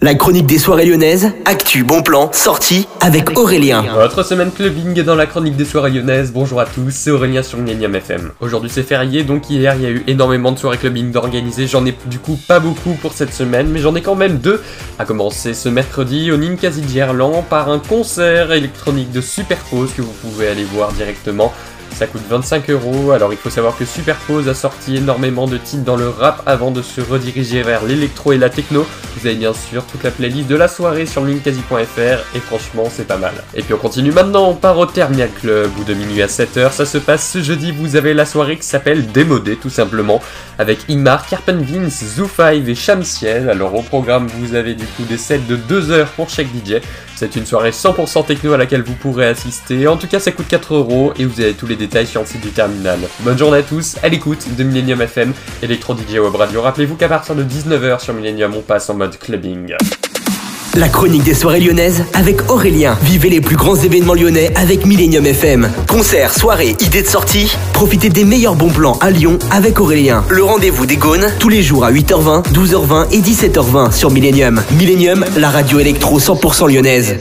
La chronique des soirées lyonnaises, actu, bon plan, sortie avec Aurélien. Votre semaine clubbing dans la chronique des soirées lyonnaises. Bonjour à tous, c'est Aurélien sur Millennium FM. Aujourd'hui c'est férié, donc hier il y a eu énormément de soirées clubbing d'organiser. J'en ai du coup pas beaucoup pour cette semaine, mais j'en ai quand même deux. À commencer ce mercredi au Ninkasi Gerland par un concert électronique de Superpose que vous pouvez aller voir directement. Ça coûte 25 euros, alors il faut savoir que Superpose a sorti énormément de titres dans le rap avant de se rediriger vers l'électro et la techno. Vous avez bien sûr toute la playlist de la soirée sur linkasi.fr et franchement c'est pas mal. Et puis on continue maintenant, on part au Thermial Club où de minuit à 7h ça se passe ce jeudi, vous avez la soirée qui s'appelle Démodé tout simplement avec Imar, Carpen Vince, Zoo5 et Shamsiel. Alors au programme vous avez du coup des sets de 2 heures pour chaque DJ. C'est une soirée 100% techno à laquelle vous pourrez assister. En tout cas ça coûte 4 euros et vous avez tous les détails sur du terminal. Bonne journée à tous, à l'écoute de Millennium FM, Electro DJ Web Radio. Rappelez-vous qu'à partir de 19h sur Millennium, on passe en mode clubbing. La chronique des soirées lyonnaises avec Aurélien. Vivez les plus grands événements lyonnais avec Millennium FM. Concerts, soirées, idées de sortie. Profitez des meilleurs bons plans à Lyon avec Aurélien. Le rendez-vous des Gaunes, tous les jours à 8h20, 12h20 et 17h20 sur Millennium. Millennium, la radio électro 100% lyonnaise.